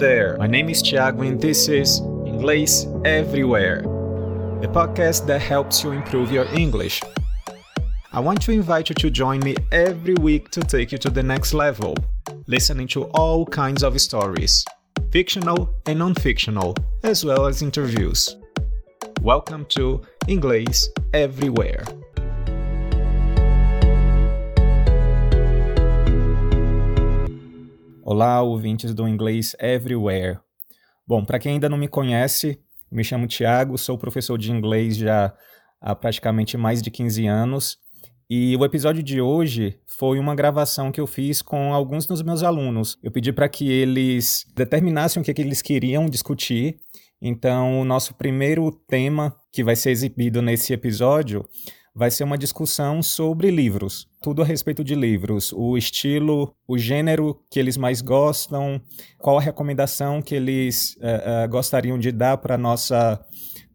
there, my name is Thiago and this is Inglês Everywhere, the podcast that helps you improve your English. I want to invite you to join me every week to take you to the next level, listening to all kinds of stories, fictional and non fictional, as well as interviews. Welcome to Inglês Everywhere. Olá, ouvintes do Inglês Everywhere. Bom, para quem ainda não me conhece, me chamo Tiago, sou professor de inglês já há praticamente mais de 15 anos. E o episódio de hoje foi uma gravação que eu fiz com alguns dos meus alunos. Eu pedi para que eles determinassem o que, é que eles queriam discutir. Então, o nosso primeiro tema que vai ser exibido nesse episódio vai ser uma discussão sobre livros, tudo a respeito de livros, o estilo, o gênero que eles mais gostam, qual a recomendação que eles uh, uh, gostariam de dar para nossa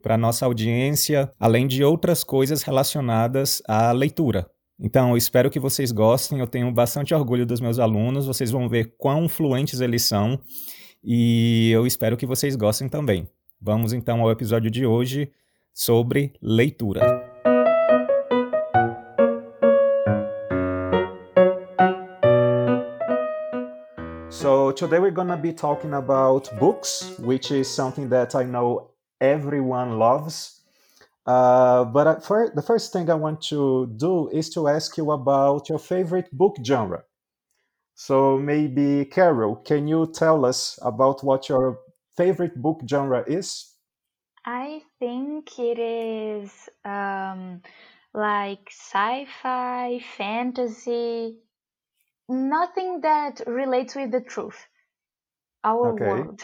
para nossa audiência, além de outras coisas relacionadas à leitura. Então, eu espero que vocês gostem. Eu tenho bastante orgulho dos meus alunos. Vocês vão ver quão fluentes eles são. E eu espero que vocês gostem também. Vamos então ao episódio de hoje sobre leitura. Today we're gonna be talking about books, which is something that I know everyone loves. Uh, but uh, for, the first thing I want to do is to ask you about your favorite book genre. So maybe Carol, can you tell us about what your favorite book genre is? I think it is um, like sci-fi, fantasy, nothing that relates with the truth, our Okay. world.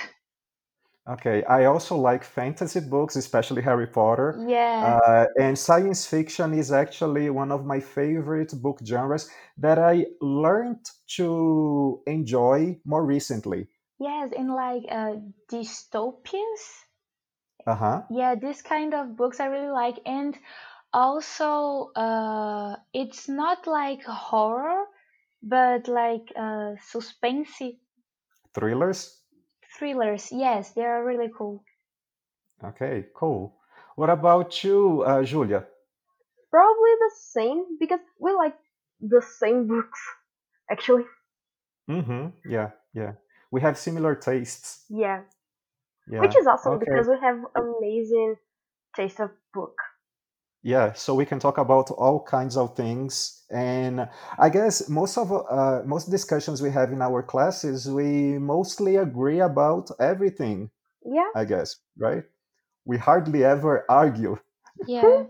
Okay, I also like fantasy books, especially Harry Potter. Yeah, Uh, and science fiction is actually one of my favorite book genres that I learned to enjoy more recently. yes, and like uh, dystopias. Uh huh. Yeah, this kind of books I really like, and also uh, it's not like horror, but like uh, suspense Thrillers? thrillers. Yes, they are really cool. Okay, cool. What about you, uh, Julia? Probably the same because we like the same books, actually. Mm-hmm. Yeah, yeah. We have similar tastes. Yeah. Yeah. Which is awesome Okay. because we have amazing taste of book. Yeah, so we can talk about all kinds of things, and I guess most of uh, most discussions we have in our classes, we mostly agree about everything. Yeah. I guess, right? We hardly ever argue. Yeah.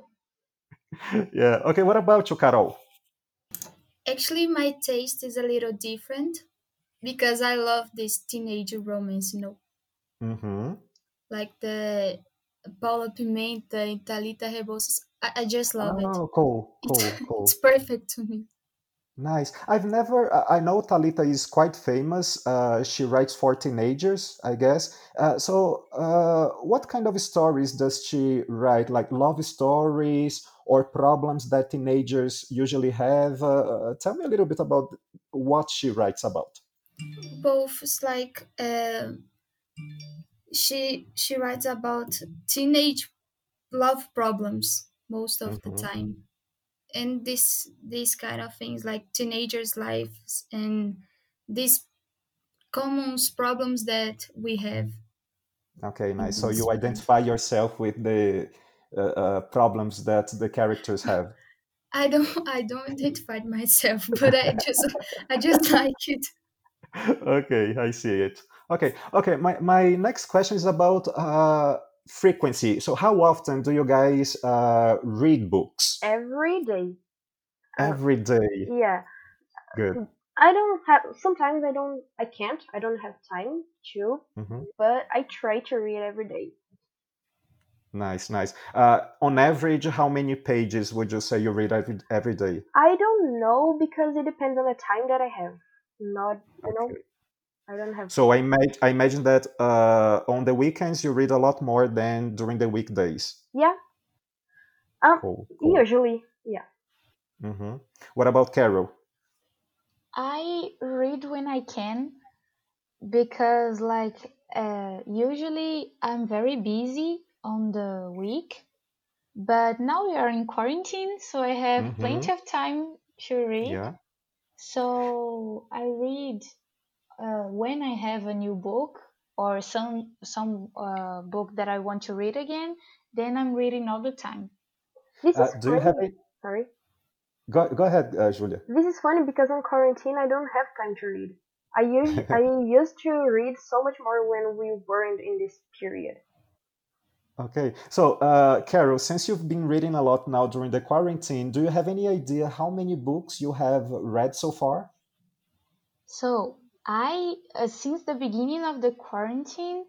Yeah. Okay. What about you, Carol? Actually, my taste is a little different because I love this teenage romance, you know, Mm-hmm. like the Paula Pimenta and Talita Rebouças. I, I just love it. Oh, cool, cool, It's, cool. it's perfect to me. Nice. I've never. I know Talita is quite famous. Uh, she writes for teenagers, I guess. Uh, so, uh, what kind of stories does she write? Like love stories or problems that teenagers usually have? Uh, uh, tell me a little bit about what she writes about. Both is like uh, she she writes about teenage love problems most of the Mhm. time, and this these kind of things like teenagers' lives and these common problems that we have. Okay, nice. So you identify yourself with the uh, uh, problems that the characters have. I don't I don't identify myself, but I just I just like it. okay, I see it. Okay, okay. My my next question is about uh, frequency. So, how often do you guys uh, read books? Every day. Uh, Every day. yeah. Good. I don't have sometimes I don't I can't. I don't have time to, hmm but I try to read every day. Nice, nice. Uh, on average, how many pages would you say you read every every day? I don't know because it depends on the time that I have. Not you know, Okay. I don't have So I imagine I imagine that uh, on the weekends you read a lot more than during the weekdays. Yeah. Um Cool, cool. usually, yeah. hmm What about Carol? I read when I can because like uh, usually I'm very busy on the week, but now we are in quarantine, so I have Mhm. plenty of time to read. Yeah. So I read uh, when I have a new book or some some uh, book that I want to read again. Then I'm reading all the time. This Uh, is do you have funny. it? Sorry. Go, go ahead, uh, Julia. This is funny because on quarantine I don't have time to read. I used I used to read so much more when we weren't in this period. Okay, so uh, Carol, since you've been reading a lot now during the quarantine, do you have any idea how many books you have read so far? So I uh, since the beginning of the quarantine,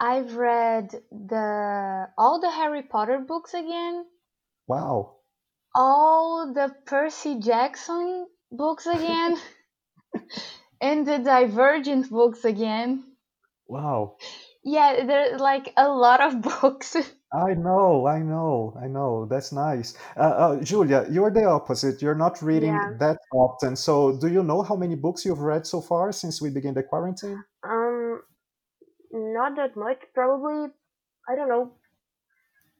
I've read the all the Harry Potter books again, Wow. all the Percy Jackson books again, and the Divergent books again. Wow. Yeah, there's like a lot of books. I know, I know, I know. That's nice. Uh, uh, Julia, you're the opposite. You're not reading Yeah. that often. So, do you know how many books you've read so far since we began the quarantine? Um, not that much. Probably, I don't know,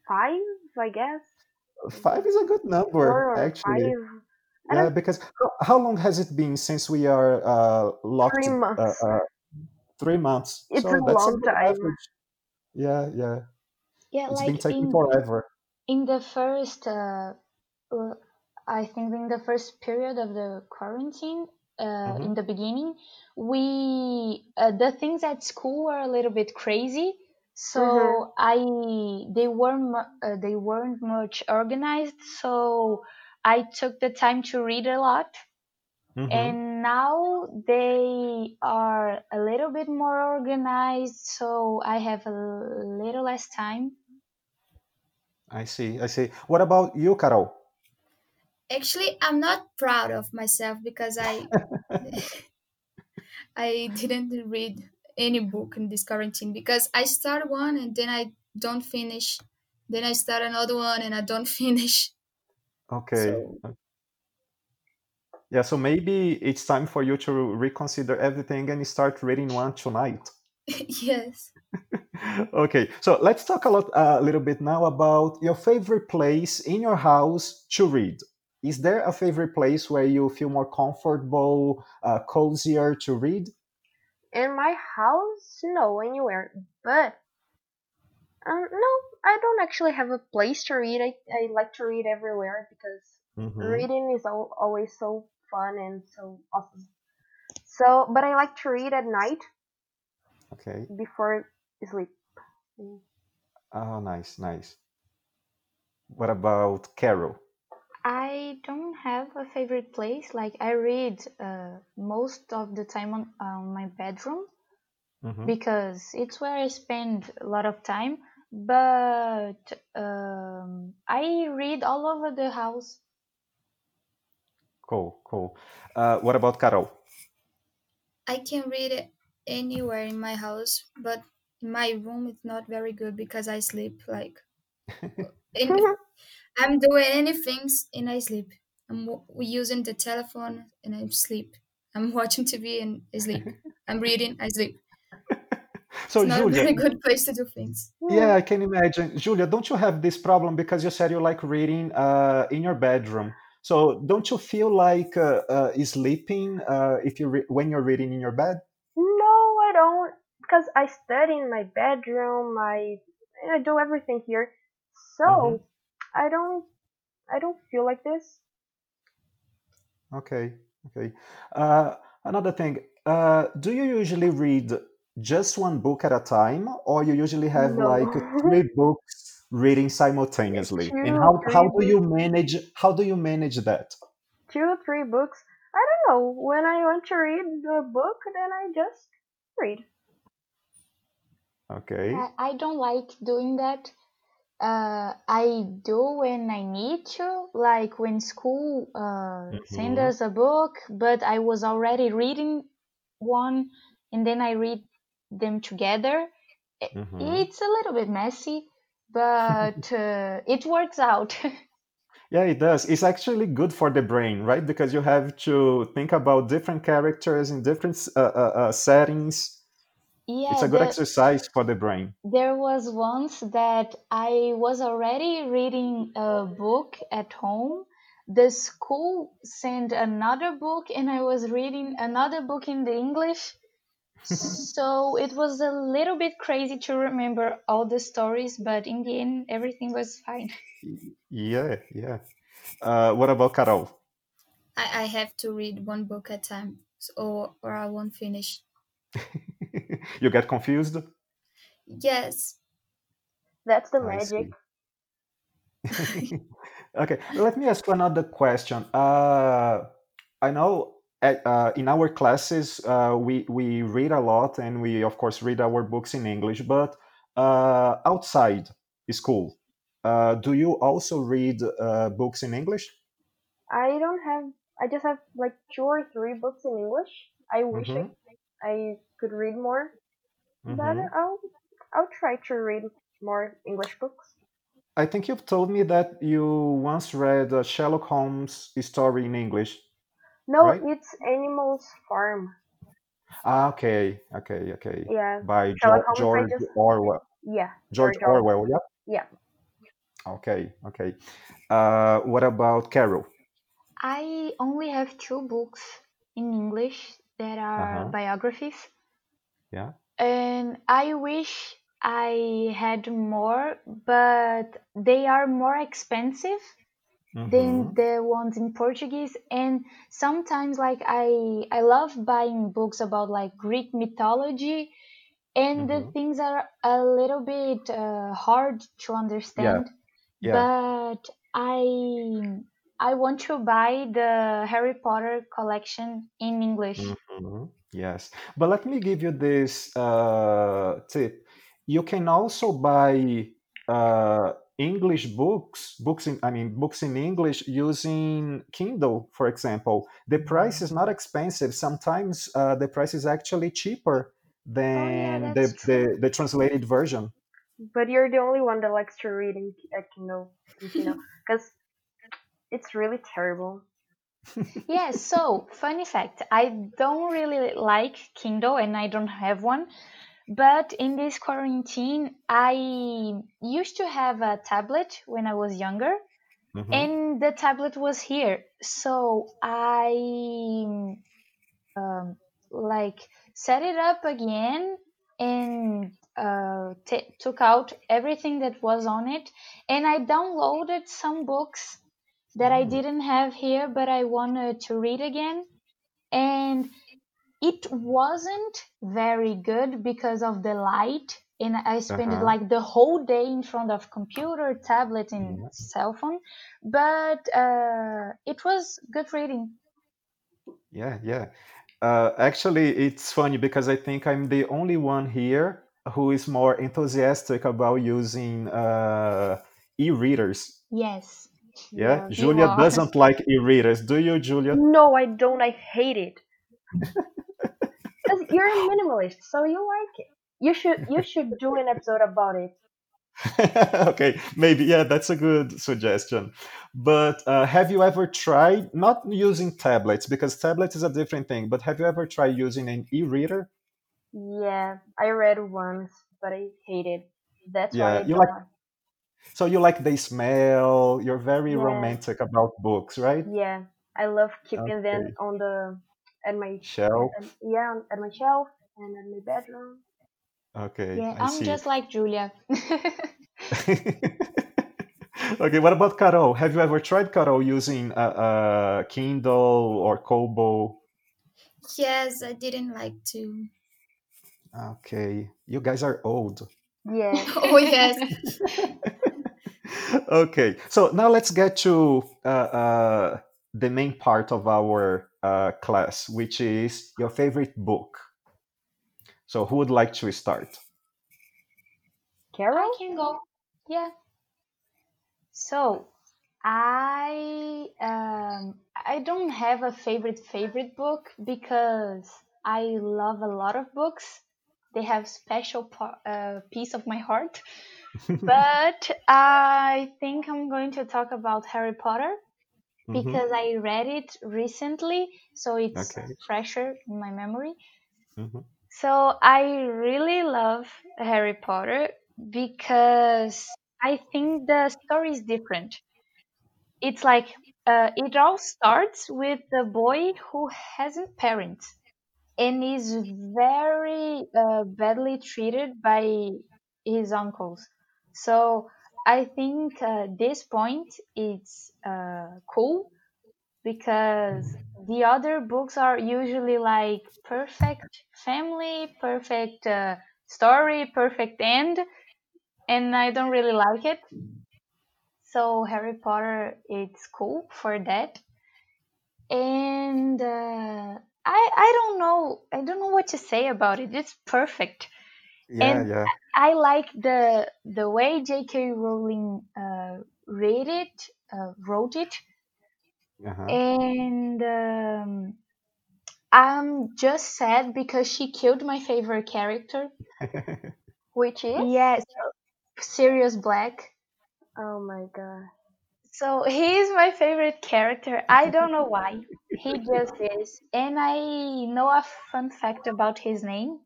five, I guess, Five is a good number, four or actually. five. I Yeah, don't. because how, how long has it been since we are uh, locked? Three Uh, months. uh, three months. It's So a that's a long good time. average. Yeah, yeah. Yeah, It's been like taking in forever. in the first uh, I think in the first period of the quarantine, uh, hmm in the beginning, we uh, the things at school were a little bit crazy. So Mhm. I they weren't uh, they weren't much organized. So I took the time to read a lot, hmm and now they are a little bit more organized. So I have a little less time. I see, I see. What about you, Carol? Actually, I'm not proud of myself because I I didn't read any book in this quarantine because I start one and then I don't finish. Then I start another one and I don't finish. Okay. So Yeah, so maybe it's time for you to reconsider everything and start reading one tonight. yes. Okay, so let's talk a lot, a little bit now about your favorite place in your house to read. Is there a favorite place where you feel more comfortable, uh, cozier to read? In my house, no, anywhere. But um, no, I don't actually have a place to read. I, I like to read everywhere because hmm reading is al- always so fun and so awesome. So, but I like to read at night Okay. before sleep. Mm. Oh, nice, nice. What about Carol? I don't have a favorite place. Like I read uh, most of the time on, on my bedroom hmm because it's where I spend a lot of time. But um, I read all over the house. Cool, cool. Uh, what about Carol? I can read it anywhere in my house, but in my room it's not very good because I sleep like in, I'm doing anything and I sleep. I'm w- using the telephone and I sleep. I'm watching TV and I sleep. I'm reading, I sleep. So, It's not a Julia, very good place to do things. yeah, I can imagine. Julia, don't you have this problem because you said you like reading uh, in your bedroom? So, don't you feel like uh, uh, sleeping uh, if you re- when you're reading in your bed? No, I don't, because I study in my bedroom. I I do everything here, so I don't I don't feel like this. Okay, okay. Uh, another thing, uh, do you usually read just one book at a time, or you usually have No, like three books reading simultaneously? And how how do you manage how do you manage that? two, or three books. I don't know. When I want to read the book, then I just read. Okay. I, I don't like doing that. Uh, I do when I need to, like when school uh, send hmm us a book, but I was already reading one and then I read them together. I- hmm It's a little bit messy, but uh, it works out. Yeah, it does. It's actually good for the brain, right? Because you have to think about different characters in different uh, uh, uh, settings. Yeah, It's a good the, exercise for the brain. there was once that I was already reading a book at home. The school sent another book, and I was reading another book in the English. So it was a little bit crazy to remember all the stories, but in the end, everything was fine. Yeah, yeah. Uh, what about Carol? I, I have to read one book at a time, so, or or I won't finish. you get confused? Yes. That's the I magic. Okay, let me ask you another question. Uh, I know at, uh, in our classes uh, we we read a lot and we of course read our books in English, but uh, outside school, uh, do you also read uh, books in English? I don't have. I just have like two or three books in English. I wish I, Mm-hmm. I could read more, but Mm-hmm. I'll I'll try to read more English books. I think you've told me that you once read a Sherlock Holmes story in English, No, right? it's Animals Farm. Ah, okay, okay, okay. Yeah, By Sherlock George, George just Orwell. yeah, George George Orwell. Orwell, yeah? Yeah, Okay, okay. Uh, what about Carol? I only have two books in English that are Uh-huh. biographies, Yeah. and I wish I had more, but they are more expensive than Mm-hmm. the ones in Portuguese. And sometimes, like I, I love buying books about like Greek mythology, and the Mm-hmm. things are a little bit uh, hard to Yeah, understand. yeah. But I, I want to buy the Harry Potter collection in English. Mm-hmm. Yes. But let me give you this uh, tip. You can also buy uh, English books, books in, I mean, books in English using Kindle, for example. The price is not expensive. Sometimes uh, the price is actually cheaper Oh yeah, than the, the, the translated version. but you're the only one that likes to read in at Kindle, in Kindle, because it's really terrible. Yeah, so funny fact, I don't really like Kindle and I don't have one, but in this quarantine, I used to have a tablet when I was younger, hmm and the tablet was here. So I um, like set it up again and uh, t- took out everything that was on it, and I downloaded some books that I Mm. didn't have here, but I wanted to read again. And it wasn't very good because of the light. And I spent Uh-huh. like the whole day in front of computer, tablet, and Yeah. cell phone. But uh, it was good reading. Yeah, yeah. Uh, actually, it's funny because I think I'm the only one here who is more enthusiastic about using uh, e-readers. Yes, Yeah, Yeah. Julia doesn't like e-readers. Do you, Julia? No, I don't. I hate it. You're a minimalist, so you like it. You should you should do an episode about it. Okay, maybe, yeah, that's a good suggestion. But uh, have you ever tried not using tablets because tablets is a different thing, but have you ever tried using an e-reader? Yeah, I read once, but I hate it. That's why I you like so you like the smell, you're very Yeah, romantic about books, right? yeah. I love keeping them on the at my Shelf. at, yeah on- at my shelf and in my bedroom. Okay, Yeah, I I'm see. just like Julia. Okay, what about Carol? Have you ever tried, Carol, using a, a Kindle or Kobo? Yes, I didn't like to. Okay, you guys are old. Yeah. Oh yes. Okay, so now let's get to uh, uh, the main part of our uh, class, which is your favorite book. So, who would like to start? I Carol? can go. Yeah. So I um I don't have a favorite favorite book because I love a lot of books. They have special pa- uh, piece of my heart. But I think I'm going to talk about Harry Potter Mhm, because I read it recently, so it's Okay. fresher in my memory. mhm. So I really love Harry Potter because I think the story is different. It's like uh, it all starts with the boy who hasn't parents and is very uh, badly treated by his uncles. So I think uh, this point is uh, cool because the other books are usually like perfect family, perfect uh, story, perfect end, and I don't really like it. So Harry Potter, it's cool for that, and uh, I I don't know I don't know what to say about it. It's perfect, Yeah, and yeah. I like the the way J.K. Rowling uh, read it, uh, wrote it, Uh-huh. and um, I'm just sad because she killed my favorite character. Which is? Yes, Sirius Black. Oh my god. So he's my favorite character. I don't know why. He just is. And I know a fun fact about his name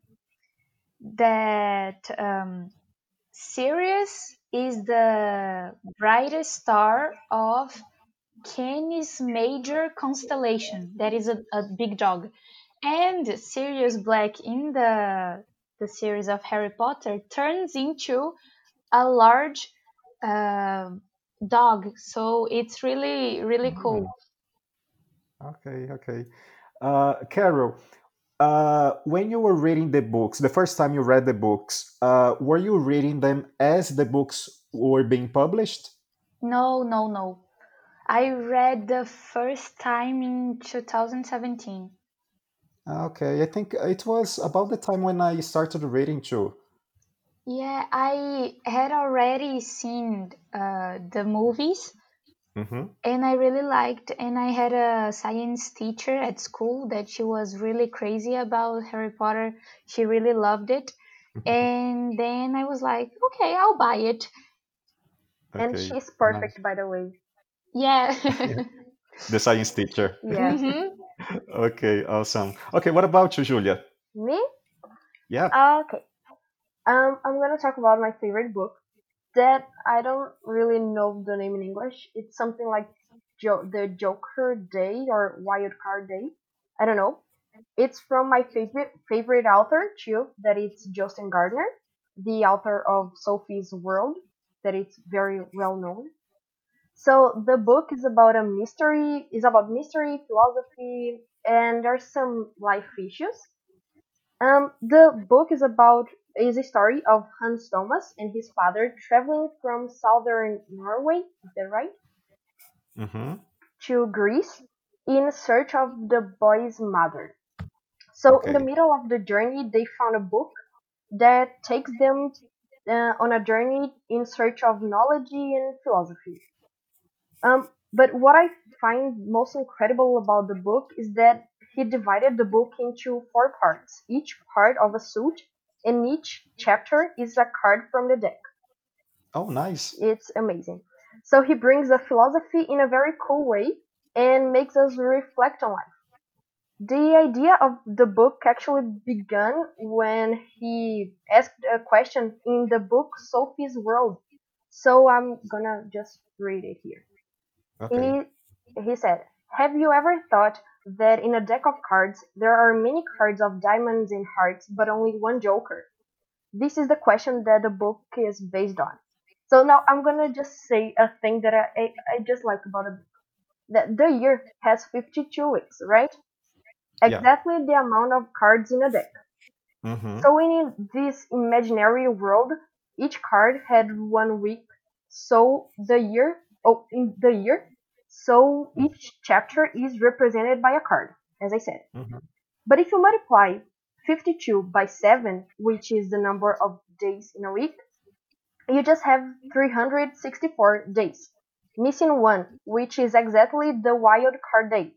that um, Sirius is the brightest star of Canis Major constellation. That is a, a big dog. And Sirius Black in the the series of Harry Potter turns into a large uh, dog. So it's really really cool. Okay, okay. Uh, Carol, uh, when you were reading the books, the first time you read the books, uh, were you reading them as the books were being published? No, no, no. I read the first time in 2017. Okay, I think it was about the time when I started reading too. Yeah, I had already seen uh, the movies Mm-hmm. and I really liked and I had a science teacher at school that she was really crazy about Harry Potter. She really loved it. And then I was like, okay, I'll buy it. And Okay, she's nice. perfect, by the way. Yeah. The science teacher. Yeah. Mhm. Okay, awesome. Okay, what about you, Julia? Me? Yeah. Okay. Um, I'm gonna talk about my favorite book. That I don't really know the name in English. It's something like jo- the Joker Day or Wild Card Day. I don't know. It's from my favorite favorite author too. That it's Jostein Gaarder, the author of Sophie's World. That it's very well known. So the book is about a mystery. is about mystery, philosophy, and there's some life issues. Um, the book is about is a story of Hans Thomas and his father traveling from southern Norway, is that right, Mm-hmm. to Greece in search of the boy's mother. So in the middle of the journey, they found a book that takes them uh, on a journey in search of knowledge and philosophy. Um, but what I find most incredible about the book is that he divided the book into four parts, each part of a suit, and each chapter is a card from the deck. Oh, nice. It's amazing. So he brings the philosophy in a very cool way and makes us reflect on life. The idea of the book actually began when he asked a question in the book Sophie's World. So I'm gonna just read it here. Okay. He, he said, Have you ever thought that in a deck of cards there are many cards of diamonds and hearts, but only one joker? This is the question that the book is based on. So now I'm gonna just say a thing that I, I, I just like about a book. That the year has 52 weeks, right? Yeah. Exactly the amount of cards in a deck. Mm-hmm. So in this imaginary world, each card had one week. So the year, oh, in the year, so each chapter is represented by a card, as I said. Mm-hmm. But if you multiply 52 by 7, which is the number of days in a week, you just have 364 days, missing one, which is exactly the wild card day,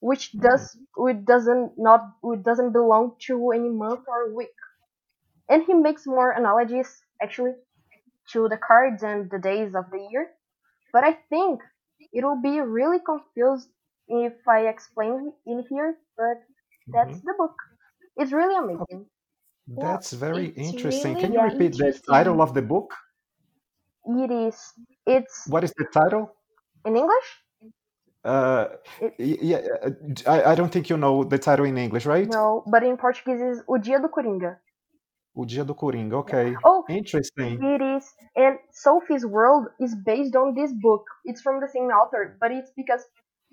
which does it doesn't not it doesn't belong to any month or week. And he makes more analogies actually to the cards and the days of the year, but I think it will be really confused if I explain in here, but that's Mm-hmm. the book. It's really amazing. That's very it's interesting. really Can you Yeah. repeat the title of the book? It is. It's What is the title? in English. Uh, It, yeah, uh, I, I don't think you know the title in English, right? no, but in Portuguese is O Dia do Coringa. O Dia do Coringa. Okay, Oh, interesting. it is. And Sophie's World is based on this book. It's from the same author, but it's because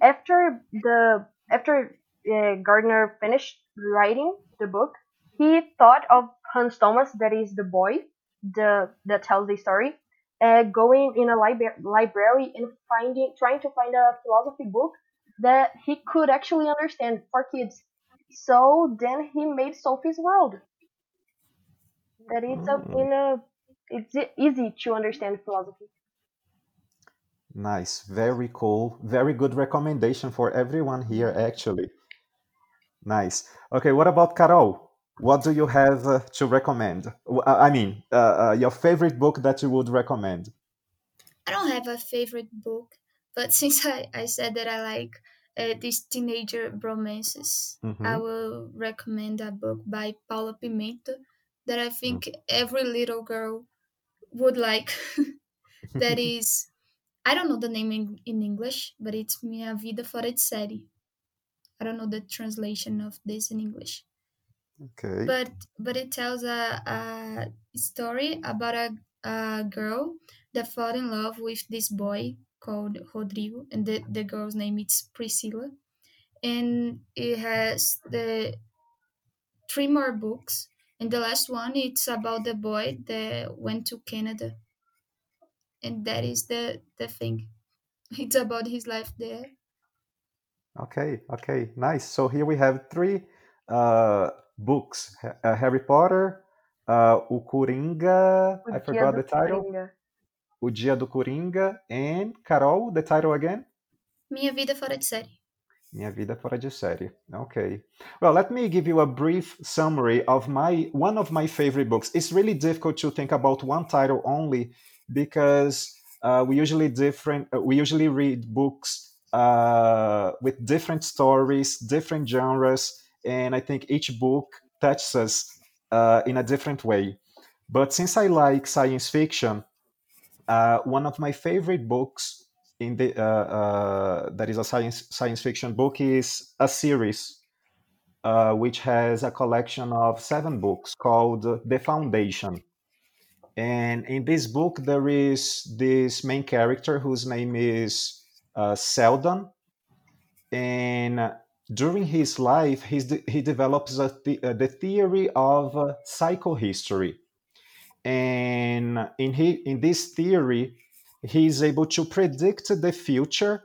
after the after uh, Gaarder finished writing the book, he thought of Hans Thomas, that is the boy, the that tells the story, uh, going in a libra- library and finding trying to find a philosophy book that he could actually understand for kids. So then he made Sophie's World. That it's a, Mm. in a it's easy to understand philosophy. Nice, very cool. Very good recommendation for everyone here, actually. Nice. Okay, what about Carol? What do you have uh, to recommend? Uh, I mean, uh, uh, your favorite book that you would recommend? I don't have a favorite book, but since I, I said that I like uh, these teenager romances, I hmm will recommend a book by Paula Pimenta that I mm. think every little girl would like. that is, I don't know the name in, in English, but it's Minha Vida Fora de Série. I don't know the translation of this in English. Okay. but but it tells a, a story about a, a girl that fell in love with this boy called Rodrigo, and the, the girl's name is Priscilla. And it has the three more books, and the last one it's about the boy that went to Canada, and that is the the thing. It's about his life there. Okay, okay, nice. So here we have three uh, books: Ha- uh, Harry Potter, uh, O Coringa. O I forgot the title. Coringa. O Dia do Coringa, and Carol, the title again? Minha Vida Fora de Série. Minha Vida Fora de Série. Okay. Well, let me give you a brief summary of my one of my favorite books. It's really difficult to think about one title only because uh, we usually different. Uh, we usually read books uh, with different stories, different genres, and I think each book touches us uh, in a different way. But since I like science fiction, uh, one of my favorite books in the uh, uh, that is a science science fiction book is a series uh, which has a collection of seven books called The Foundation. And in this book, there is this main character whose name is uh, Seldon. And during his life, he's de- he develops a the, uh, the theory of uh, psychohistory and in he in this theory he is able to predict the future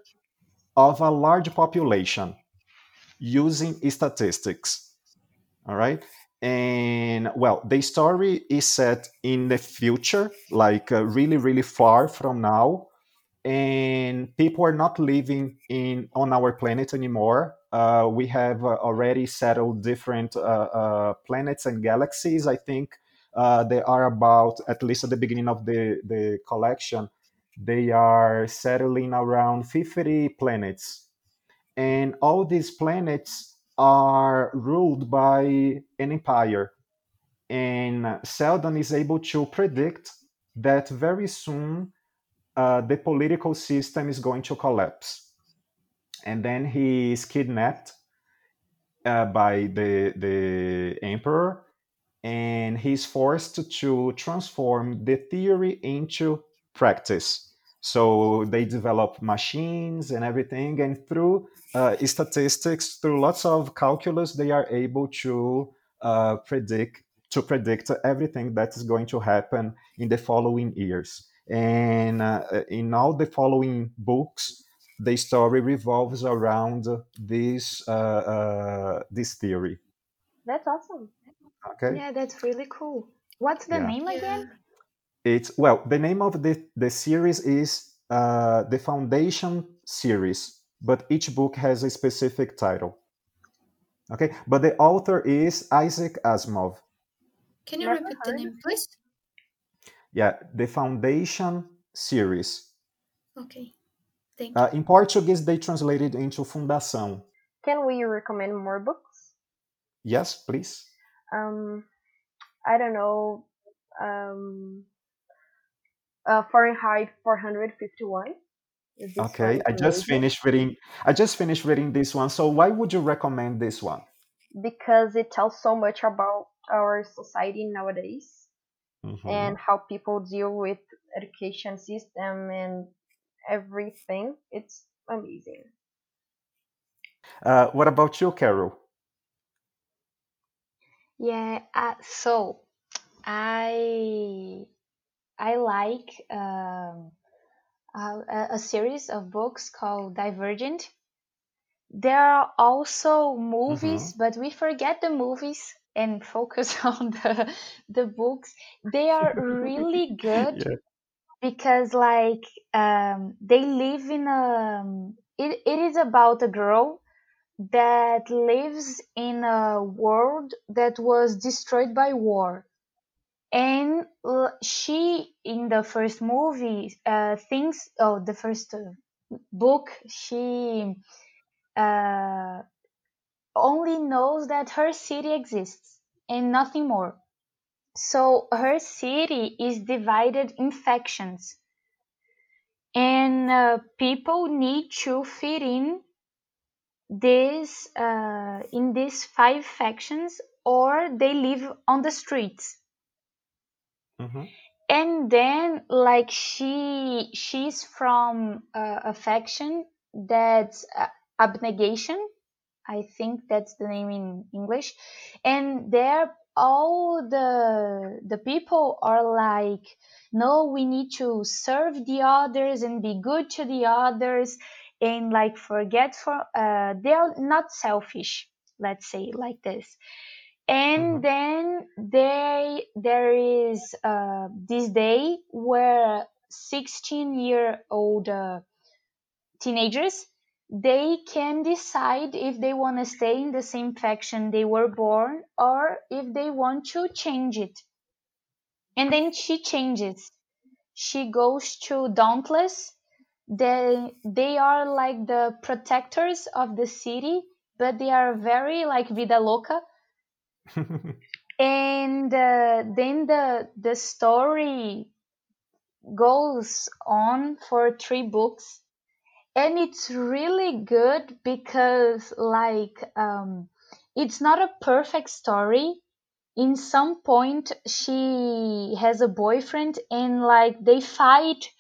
of a large population using statistics all right? And well the story is set in the future like uh, really really far from now. And people are not living in on our planet anymore. Uh, we have uh, already settled different uh, uh, planets and galaxies i think. Uh, they are about at least at the beginning of the, the collection they are settling around 50 planets. And all these planets are ruled by an empire. And Seldon is able to predict that very soon uh, the political system is going to collapse. And then he is kidnapped uh, by the, the emperor. And he's forced to transform the theory into practice. So they develop machines and everything, and through uh, statistics, through lots of calculus, they are able to uh, predict to predict everything that is going to happen in the following years. And uh, in all the following books, the story revolves around this uh, uh, this theory. That's awesome. Okay. Yeah, that's really cool. What's the Yeah. name Yeah. again? It's well, the name of the the series is uh, the Foundation series, but each book has a specific title. Okay, but the author is Isaac Asimov. Can you repeat the name, please? Yeah, the Foundation series. Okay. Thank you. Uh, in Portuguese, they translated into Fundação. Can we recommend more books? Yes, please. Um, I don't know. Um, uh, Fahrenheit 451. Okay, I just finished reading. I just finished reading this one. So why would you recommend this one? Because it tells so much about our society nowadays hmm and how people deal with education system and everything. It's amazing. Uh, what about you, Carol? Yeah, uh, so I I like um, a, a series of books called Divergent. There are also movies, but we forget the movies and focus on the the books. They are really good Yeah. because like um, they live in a it, it is about a girl that lives in a world that was destroyed by war and uh, she in the first movie uh, thinks oh the first uh, book she uh, only knows that her city exists and nothing more. So her city is divided in factions and uh, people need to fit in this in these five factions or they live on the streets hmm and then like she she's from uh, a faction that's uh, abnegation. I think that's the name in english. And there all the the people are like no we need to serve the others and be good to the others and like forget for uh, they're not selfish let's say like this and hmm then they there is uh, this day where 16 year old uh, teenagers they can decide if they want to stay in the same faction they were born or if they want to change it. And then she changes. She goes to dauntless. They they are like the protectors of the city but they are very like vida loca and uh, then the the story goes on for three books. And it's really good because like um it's not a perfect story. In some point she has a boyfriend and like they fight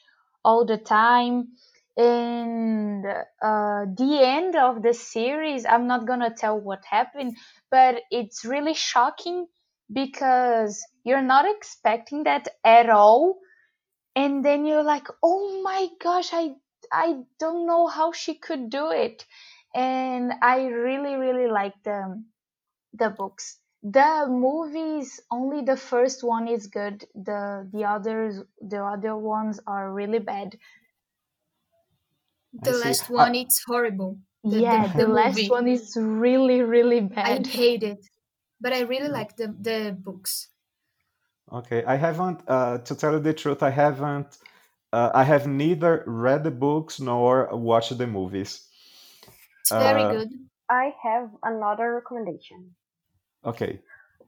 all the time and uh, the end of the series. I'm not gonna tell what happened but it's really shocking because you're not expecting that at all. And then you're like oh my gosh i i don't know how she could do it. And i really really like the the books. The movies only the first one is good. The the others the other ones are really bad The see. last Uh, one, it's horrible. The yeah the, the the last movie. one is really really bad. I bad hate it, but I really like the the books. okay, I haven't. Uh, to tell you the truth, I haven't. Uh, I have neither read the books nor watched the movies. It's very Uh, good. I have another recommendation. okay.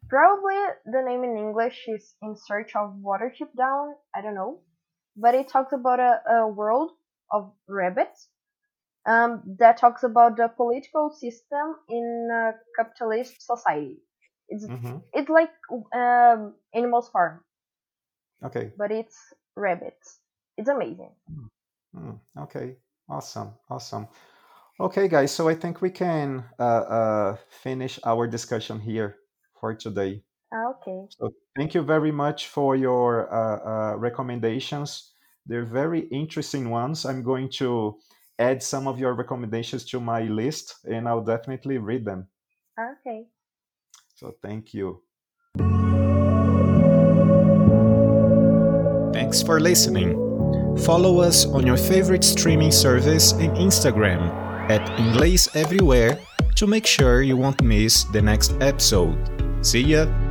Probably the name in English is In Search of Watership Down. I don't know, but it talks about a, a world of rabbits. Um, that talks about the political system in a capitalist society. It's hmm it's like um, Animals Farm, Okay. but it's rabbits. It's amazing. Mm, okay. Awesome. Awesome. Okay, guys. So I think we can uh, uh, finish our discussion here for today. Ah, Okay. So thank you very much for your uh, uh, recommendations. They're very interesting ones. I'm going to add some of your recommendations to my list, and I'll definitely read them. Okay. So thank you. Thanks for listening. Follow us on your favorite streaming service and Instagram at Inglês Everywhere to make sure you won't miss the next episode. See ya!